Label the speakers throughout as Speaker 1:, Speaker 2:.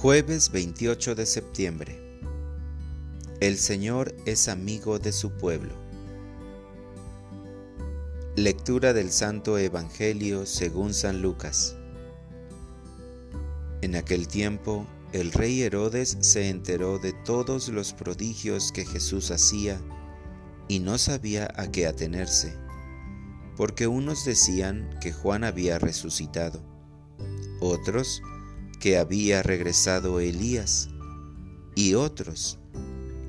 Speaker 1: Jueves 28 de septiembre. El Señor es amigo de su pueblo. Lectura del Santo Evangelio según San Lucas. En aquel tiempo, el rey Herodes se enteró de todos los prodigios que Jesús hacía y no sabía a qué atenerse, porque unos decían que Juan había resucitado, otros que había regresado Elías, y otros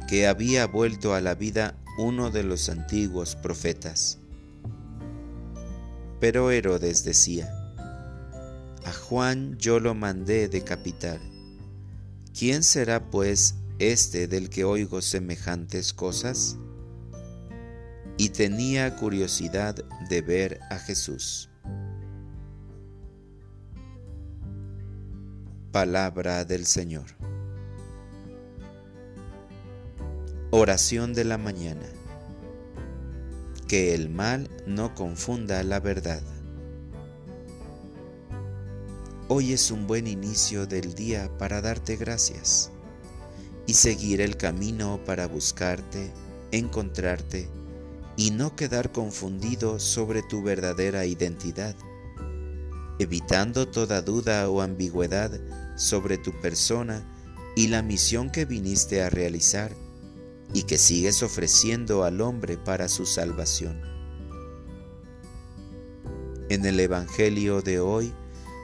Speaker 1: que había vuelto a la vida uno de los antiguos profetas. Pero Herodes decía, a Juan yo lo mandé decapitar. ¿Quién será pues este del que oigo semejantes cosas? Y tenía curiosidad de ver a Jesús. Palabra del Señor. Oración de la mañana. Que el mal no confunda la verdad. Hoy es un buen inicio del día para darte gracias y seguir el camino para buscarte, encontrarte y no quedar confundido sobre tu verdadera identidad, evitando toda duda o ambigüedad sobre tu persona y la misión que viniste a realizar y que sigues ofreciendo al hombre para su salvación. En el Evangelio de hoy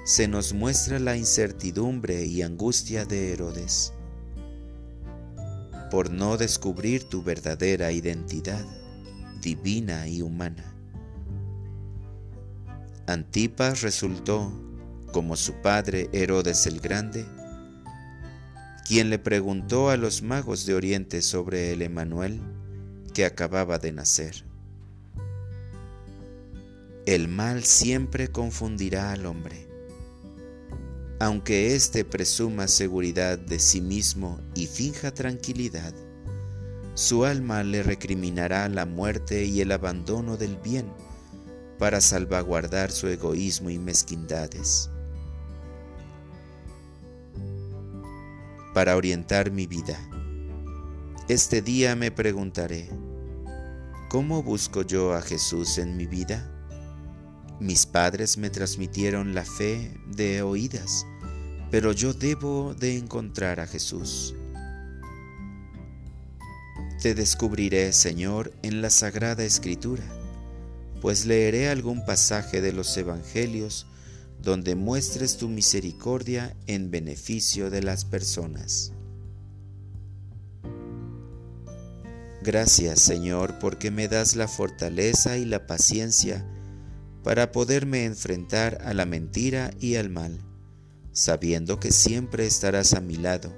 Speaker 1: se nos muestra la incertidumbre y angustia de Herodes por no descubrir tu verdadera identidad divina y humana. Antipas resultó como su padre Herodes el Grande, quien le preguntó a los magos de Oriente sobre el Emanuel que acababa de nacer. El mal siempre confundirá al hombre. Aunque éste presuma seguridad de sí mismo y finja tranquilidad, su alma le recriminará la muerte y el abandono del bien para salvaguardar su egoísmo y mezquindades. para orientar mi vida. Este día me preguntaré, ¿cómo busco yo a Jesús en mi vida? Mis padres me transmitieron la fe de oídas, pero yo debo de encontrar a Jesús. Te descubriré, Señor, en la Sagrada Escritura, pues leeré algún pasaje de los Evangelios donde muestres tu misericordia en beneficio de las personas. Gracias Señor porque me das la fortaleza y la paciencia para poderme enfrentar a la mentira y al mal, sabiendo que siempre estarás a mi lado.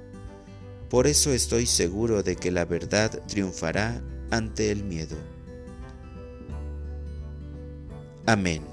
Speaker 1: Por eso estoy seguro de que la verdad triunfará ante el miedo. Amén.